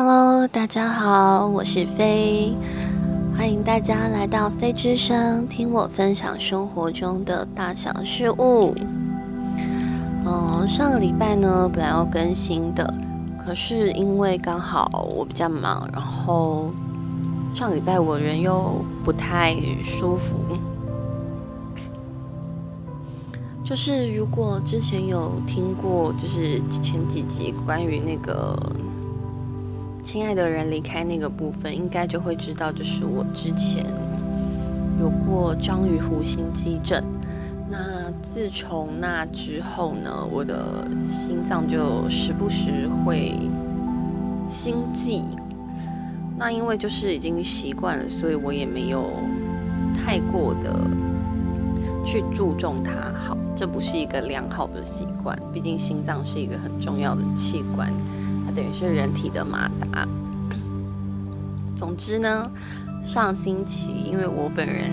Hello，大家好，我是飞，欢迎大家来到飞之声，听我分享生活中的大小事物。嗯，上个礼拜呢，本来要更新的，可是因为刚好我比较忙，然后上礼拜我人又不太舒服。就是如果之前有听过，就是前几集关于那个亲爱的人离开那个部分，应该就会知道，就是我之前有过章鱼湖心肌症。那自从那之后呢，我的心脏就时不时会心悸。那因为就是已经习惯了，所以我也没有太过的去注重它。好。这不是一个良好的习惯，毕竟心脏是一个很重要的器官，等于是人体的马达。总之呢，上星期因为我本人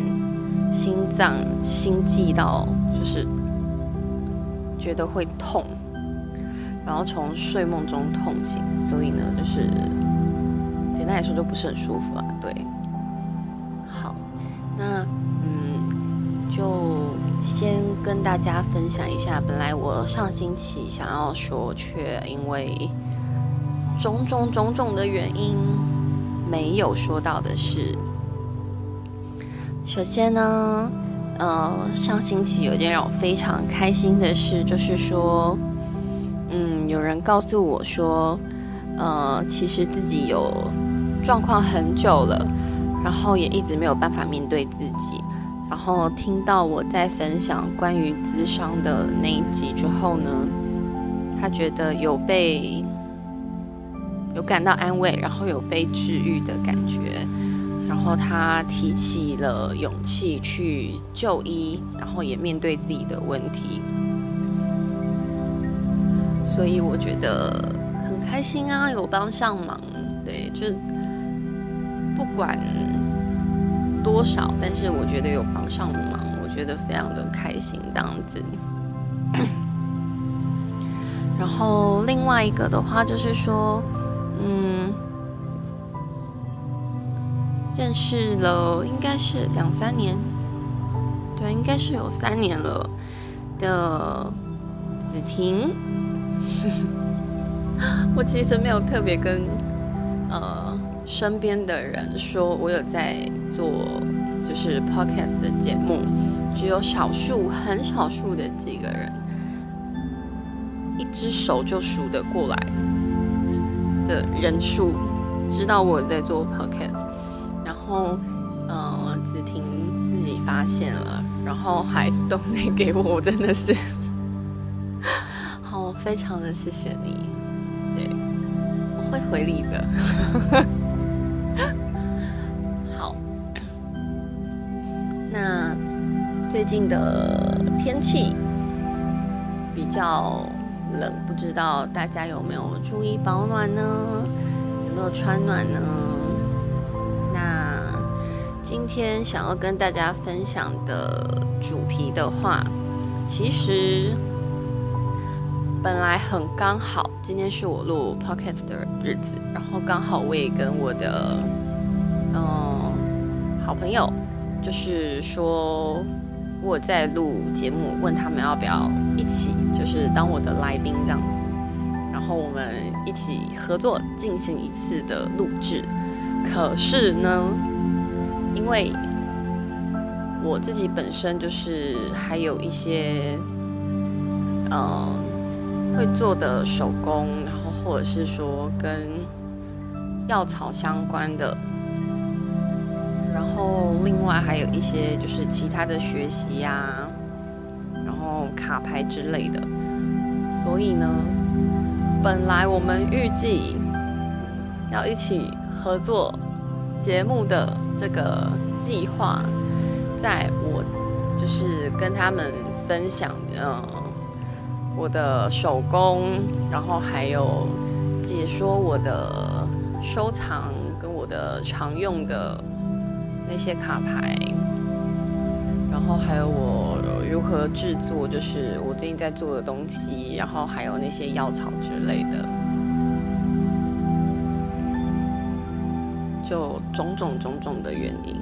心脏心悸到就是觉得会痛，然后从睡梦中痛醒，所以呢就是简单来说就不是很舒服啊。对，好，那嗯就。先跟大家分享一下，本来我上星期想要说，却因为种种种种的原因没有说到的是，首先呢，呃，上星期有一件让我非常开心的事，就是说，嗯，有人告诉我说，呃，其实自己有状况很久了，然后也一直没有办法面对自己。然后听到我在分享关于咨商的那一集之后呢，他觉得有被有感到安慰，然后有被治愈的感觉，然后他提起了勇气去就医，然后也面对自己的问题，所以我觉得很开心啊，有帮上忙，对，就是不管。多少？但是我觉得有帮上忙，我觉得非常的开心这样子。然后另外一个的话就是说，嗯，认识了应该是两三年，对，应该是有三年了的子婷。我其实没有特别跟呃。身边的人说我有在做，就是 podcast 的节目，只有少数很少数的几个人，一只手就数得过来的人数，知道我在做 p o c k e t 然后，呃，子婷自己发现了，然后还都没给我，我真的是，好，非常的谢谢你，对，我会回礼的。好，那最近的天气比较冷，不知道大家有没有注意保暖呢？有没有穿暖呢？那今天想要跟大家分享的主题的话，其实本来很刚好。今天是我录 podcast 的日子，然后刚好我也跟我的嗯好朋友，就是说我在录节目，问他们要不要一起，就是当我的来宾这样子，然后我们一起合作进行一次的录制。可是呢，因为我自己本身就是还有一些嗯。会做的手工，然后或者是说跟药草相关的，然后另外还有一些就是其他的学习呀，然后卡牌之类的。所以呢，本来我们预计要一起合作节目的这个计划，在我就是跟他们分享，嗯。我的手工，然后还有解说我的收藏跟我的常用的那些卡牌，然后还有我如何制作，就是我最近在做的东西，然后还有那些药草之类的。就种种种种的原因，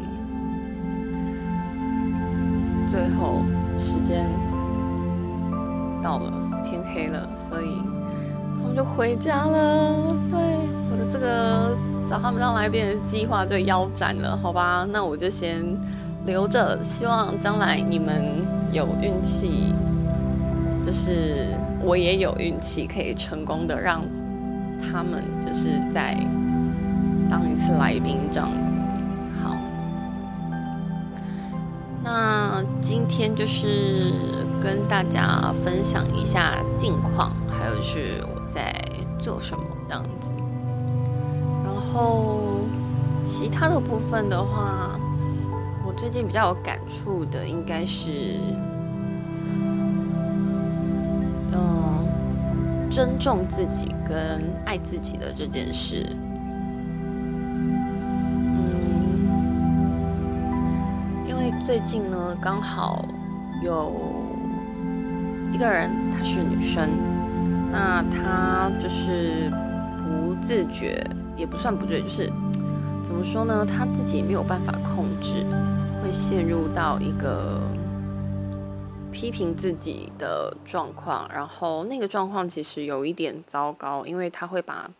最后时间到了，天黑了，所以他们就回家了。对，我的这个找他们当来宾的计划就腰斩了，好吧？那我就先留着，希望将来你们有运气，就是我也有运气，可以成功的让他们就是在。当一次来宾这样子，好。那今天就是跟大家分享一下近况，还有是我在做什么这样子。后其他的部分的话，我最近比较有感触的应该是，嗯，尊重自己跟爱自己的这件事。嗯，因为最近呢，刚好有一个人，她是女生，那她就是不自觉，也不算不对，就是怎么说呢？他自己没有办法控制，会陷入到一个批评自己的状况，然后那个状况其实有一点糟糕，因为他会把。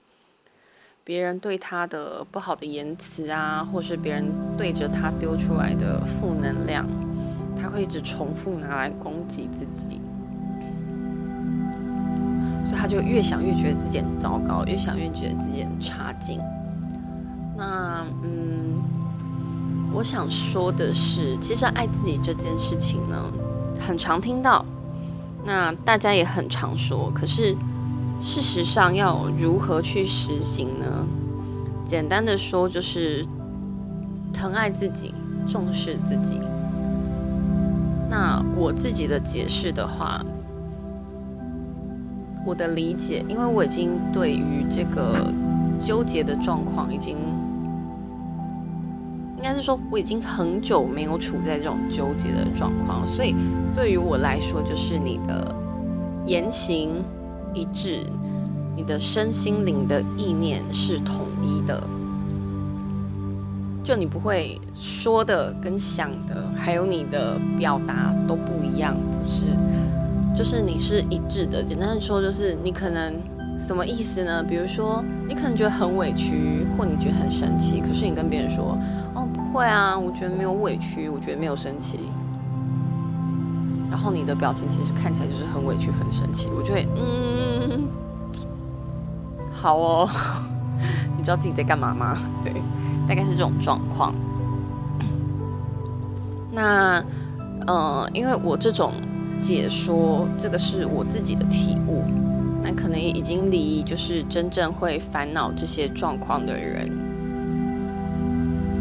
别人对他的不好的言辞啊，或是别人对着他丢出来的负能量，他会一直重复拿来攻击自己，他就越想越觉得自己很糟糕，越想越觉得自己很差劲。那嗯，我想说的是，其实爱自己这件事情呢，很常听到，那大家也很常说，可是。事实上，要如何去实行呢？简单的说，就是疼爱自己，重视自己。那我自己的解释的话，我的理解，因为我已经对于这个纠结的状况，已经应该是说，我已经很久没有处在这种纠结的状况，所以对于我来说，就是你的言行。一致，你的身心灵的意念是统一的，就你不会说的跟想的，还有你的表达都不一样，不是，就是你是一致的。简单的说，就是你可能什么意思呢？比如说，你可能觉得很委屈，或你觉得很生气，可是你跟别人说，哦，不会啊，我觉得没有委屈，我觉得没有生气。然后你的表情其实看起来就是很委屈、很生气，我就会嗯，好哦，你知道自己在干嘛吗？对，大概是这种状况。那呃，因为我这种解说，这个是我自己的体悟，那可能已经离就是真正会烦恼这些状况的人，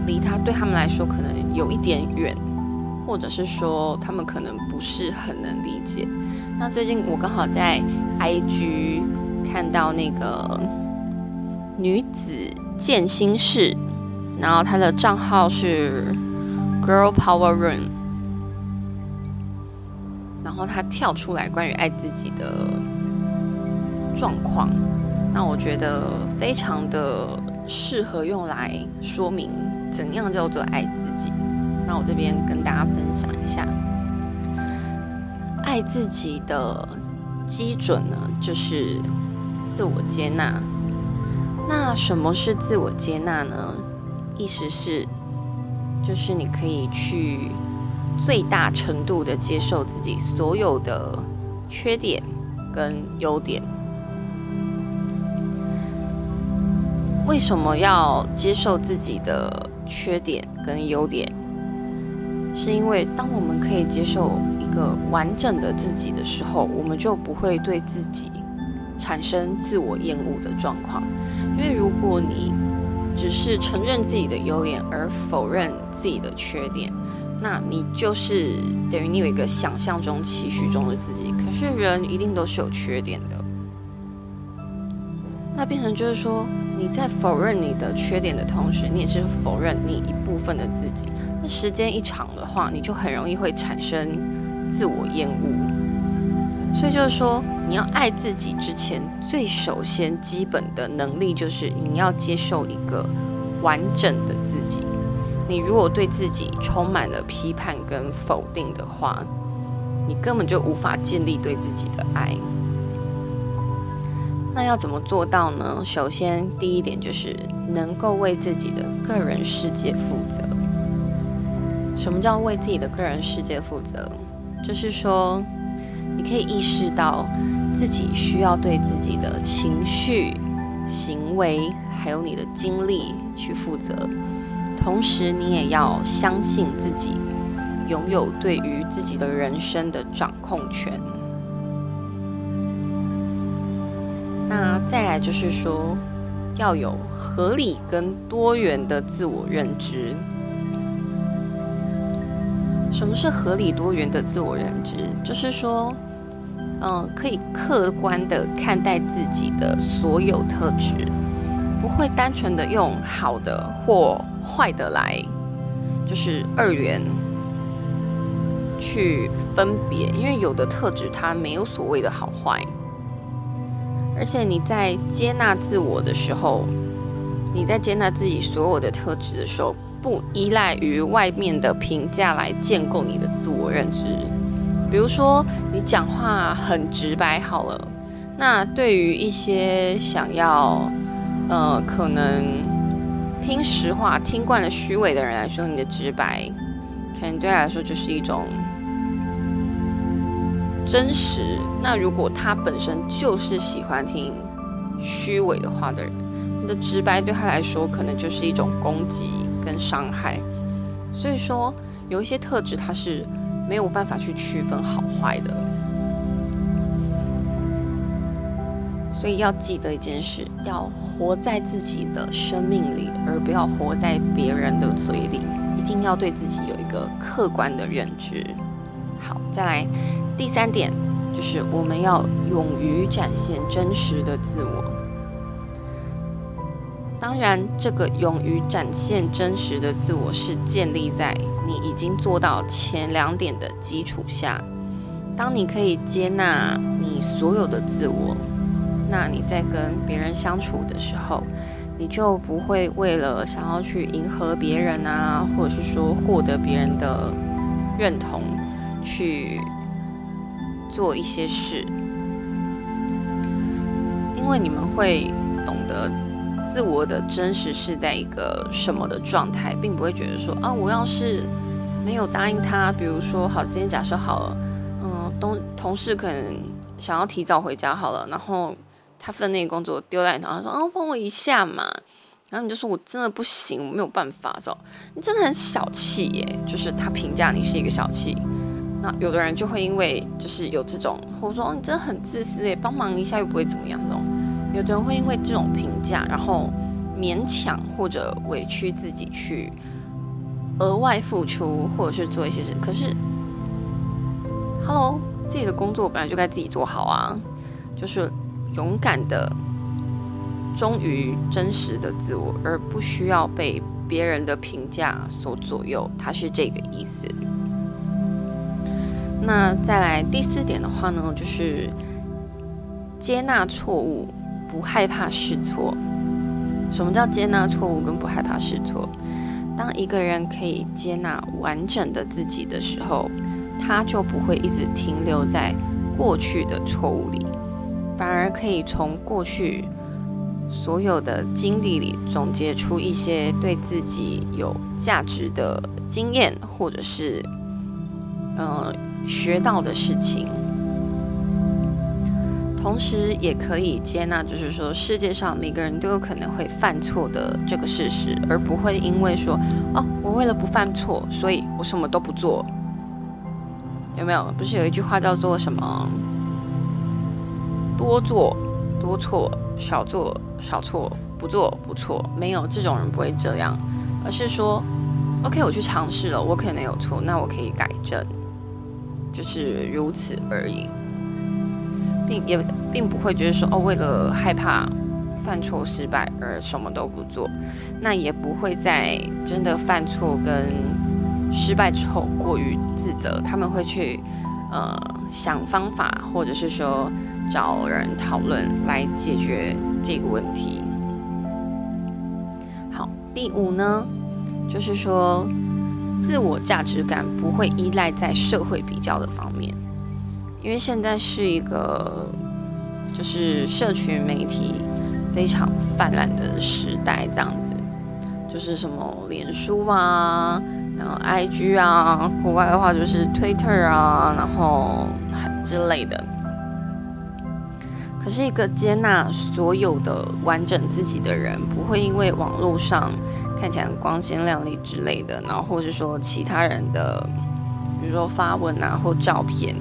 离他对他们来说可能有一点远。或者是说他们可能不是很能理解。那最近我刚好在 IG 看到那个女子剑心室，然后她的账号是 Girl Power Room，然后他跳出来关于爱自己的状况，那我觉得非常的适合用来说明怎样叫做爱自己。那我这边跟大家分享一下，爱自己的基准呢，就是自我接纳。那什么是自我接纳呢？意思是，就是你可以去最大程度的接受自己所有的缺点跟优点。为什么要接受自己的缺点跟优点？是因为当我们可以接受一个完整的自己的时候，我们就不会对自己产生自我厌恶的状况。因为如果你只是承认自己的优点而否认自己的缺点，那你就是等于你有一个想象中、期许中的自己。可是人一定都是有缺点的。那变成就是说，你在否认你的缺点的同时，你也是否认你一部分的自己。那时间一长的话，你就很容易会产生自我厌恶。所以就是说，你要爱自己之前，最首先基本的能力就是你要接受一个完整的自己。你如果对自己充满了批判跟否定的话，你根本就无法建立对自己的爱。那要怎么做到呢？首先，第一点就是能够为自己的个人世界负责。什么叫为自己的个人世界负责？就是说，你可以意识到自己需要对自己的情绪、行为，还有你的经历去负责。同时，你也要相信自己拥有对于自己的人生的掌控权。那再来就是说，要有合理跟多元的自我认知。什么是合理多元的自我认知？就是说，嗯，可以客观的看待自己的所有特质，不会单纯的用好的或坏的来，就是二元去分别，因为有的特质它没有所谓的好坏。而且你在接纳自我的时候，你在接纳自己所有的特质的时候，不依赖于外面的评价来建构你的自我认知。比如说，你讲话很直白好了，那对于一些想要，呃，可能听实话、听惯了虚伪的人来说，你的直白，可能对他来说就是一种。真实。那如果他本身就是喜欢听虚伪的话的人，你的直白对他来说可能就是一种攻击跟伤害。所以说，有一些特质他是没有办法去区分好坏的。所以要记得一件事：要活在自己的生命里，而不要活在别人的嘴里。一定要对自己有一个客观的认知。好，再来。第三点就是我们要勇于展现真实的自我。当然，这个勇于展现真实的自我是建立在你已经做到前两点的基础下。当你可以接纳你所有的自我，那你在跟别人相处的时候，你就不会为了想要去迎合别人啊，或者是说获得别人的认同去。做一些事，因为你们会懂得自我的真实是在一个什么的状态，并不会觉得说啊，我要是没有答应他，比如说好，今天假设好了，嗯，同同事可能想要提早回家好了，然后他分内工作丢在你头上，说啊，帮我一下嘛，然后你就说我真的不行，我没有办法，说你真的很小气耶，就是他评价你是一个小气。那有的人就会因为就是有这种，或者说你真的很自私耶，帮忙一下又不会怎么样这种，有的人会因为这种评价，然后勉强或者委屈自己去额外付出，或者是做一些事。可是，Hello，自己的工作本来就该自己做好啊，就是勇敢的忠于真实的自我，而不需要被别人的评价所左右。它是这个意思。那再来第四点的话呢，就是接纳错误，不害怕试错。什么叫接纳错误跟不害怕试错？当一个人可以接纳完整的自己的时候，他就不会一直停留在过去的错误里，反而可以从过去所有的经历里总结出一些对自己有价值的经验，或者是，嗯。学到的事情，同时也可以接纳，就是说世界上每个人都有可能会犯错的这个事实，而不会因为说哦，我为了不犯错，所以我什么都不做。有没有？不是有一句话叫做什么？多做多错，少做少错，不做不错。没有这种人不会这样，而是说，OK，我去尝试了，我可能有错，那我可以改正。就是如此而已，并也并不会觉得说哦，为了害怕犯错失败而什么都不做，那也不会在真的犯错跟失败之后过于自责，他们会去呃想方法，或者是说找人讨论来解决这个问题。好，第五呢，就是说自我价值感不会依赖在社会比较的方面，因为现在是一个就是社群媒体非常泛滥的时代，这样子，就是什么脸书啊，然后 IG 啊，国外的话就是 Twitter 啊，然后之类的。可是，一个接纳所有的完整自己的人，不会因为网络上看起来光鲜亮丽之类的，然后或者说其他人的，比如说发文啊或照片，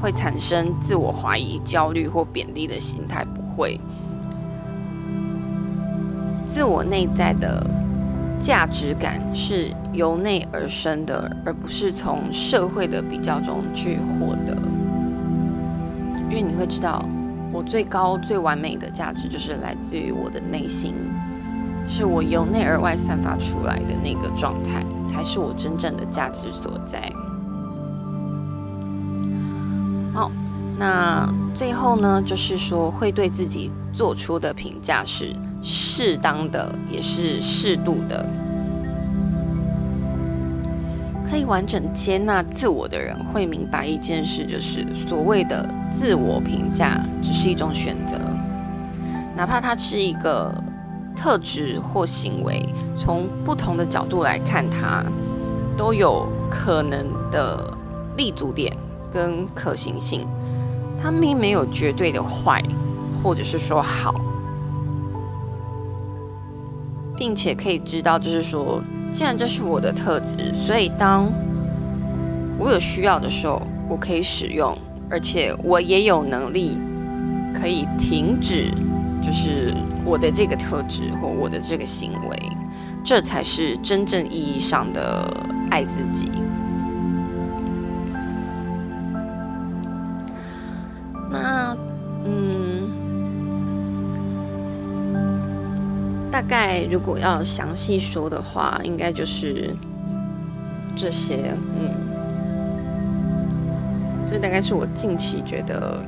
会产生自我怀疑、焦虑或贬低的心态。不会，自我内在的价值感是由内而生的，而不是从社会的比较中去获得。因为你会知道。我最高、最完美的价值，就是来自于我的内心，是我由内而外散发出来的那个状态，才是我真正的价值所在。好，那最后呢，就是说会对自己做出的评价是适当的，也是适度的。可以完整接纳自我的人会明白一件事，就是所谓的自我评价只是一种选择，哪怕它是一个特质或行为，从不同的角度来看它，都有可能的立足点跟可行性。它并没有绝对的坏，或者是说好，并且可以知道，就是说。既然这是我的特质，所以当我有需要的时候，我可以使用，而且我也有能力可以停止，就是我的这个特质或我的这个行为，这才是真正意义上的爱自己。大概如果要详细说的话，应该就是这些，嗯，这大概是我近期觉得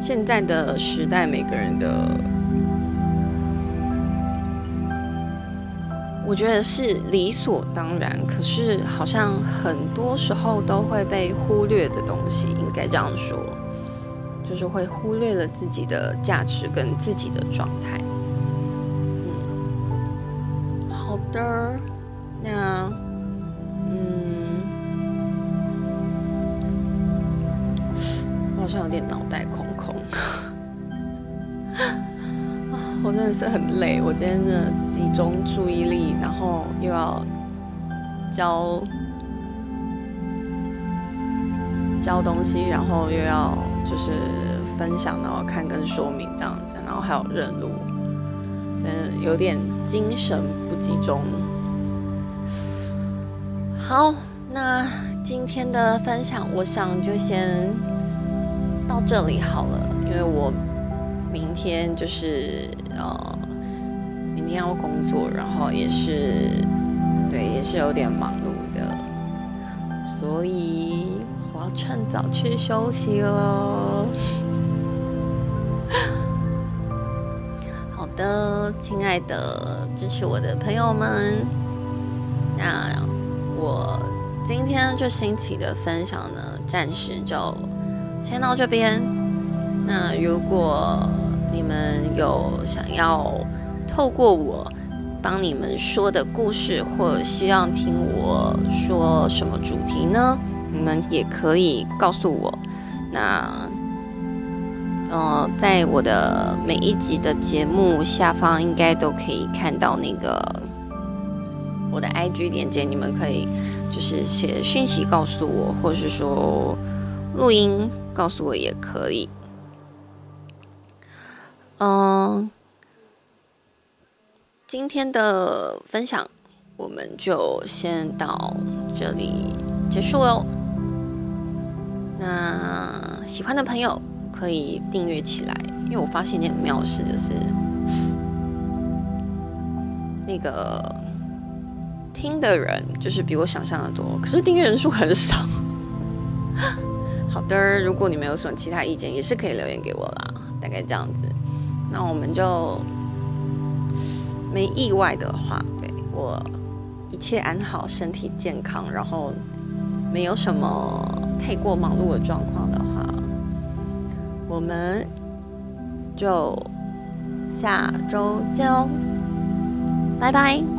现在的时代每个人的，我觉得是理所当然，可是好像很多时候都会被忽略的东西，应该这样说。就是会忽略了自己的价值跟自己的状态。嗯，好的，那嗯，我好像有点脑袋空空。我真的是很累，我今天真的集中注意力，然后又要教教东西，然后又要。就是分享，然后看跟说明这样子，然后还有认路，真的有点精神不集中。好，那今天的分享，我想就先到这里好了，因为我明天就是呃，明天要工作，然后也是对，也是有点忙碌的，所以。我要趁早去休息了。好的，亲爱的支持我的朋友们，那我今天就新奇的分享呢，暂时就先到这边。那如果你们有想要透过我帮你们说的故事，或希望听我说什么主题呢？你们也可以告诉我，那，呃，在我的每一集的节目下方，应该都可以看到那个我的 IG 链接，你们可以就是写讯息告诉我，或是说录音告诉我也可以。嗯，今天的分享我们就先到这里结束喽。那喜欢的朋友可以订阅起来，因为我发现一件很妙的事，就是那个听的人就是比我想象的多，可是订阅人数很少。好的，如果你们有什么其他意见，也是可以留言给我啦，大概这样子。那我们就。没意外的话，对我一切安好，身体健康，然后没有什么太过忙碌的状况的话，我们就下周见哦，拜拜。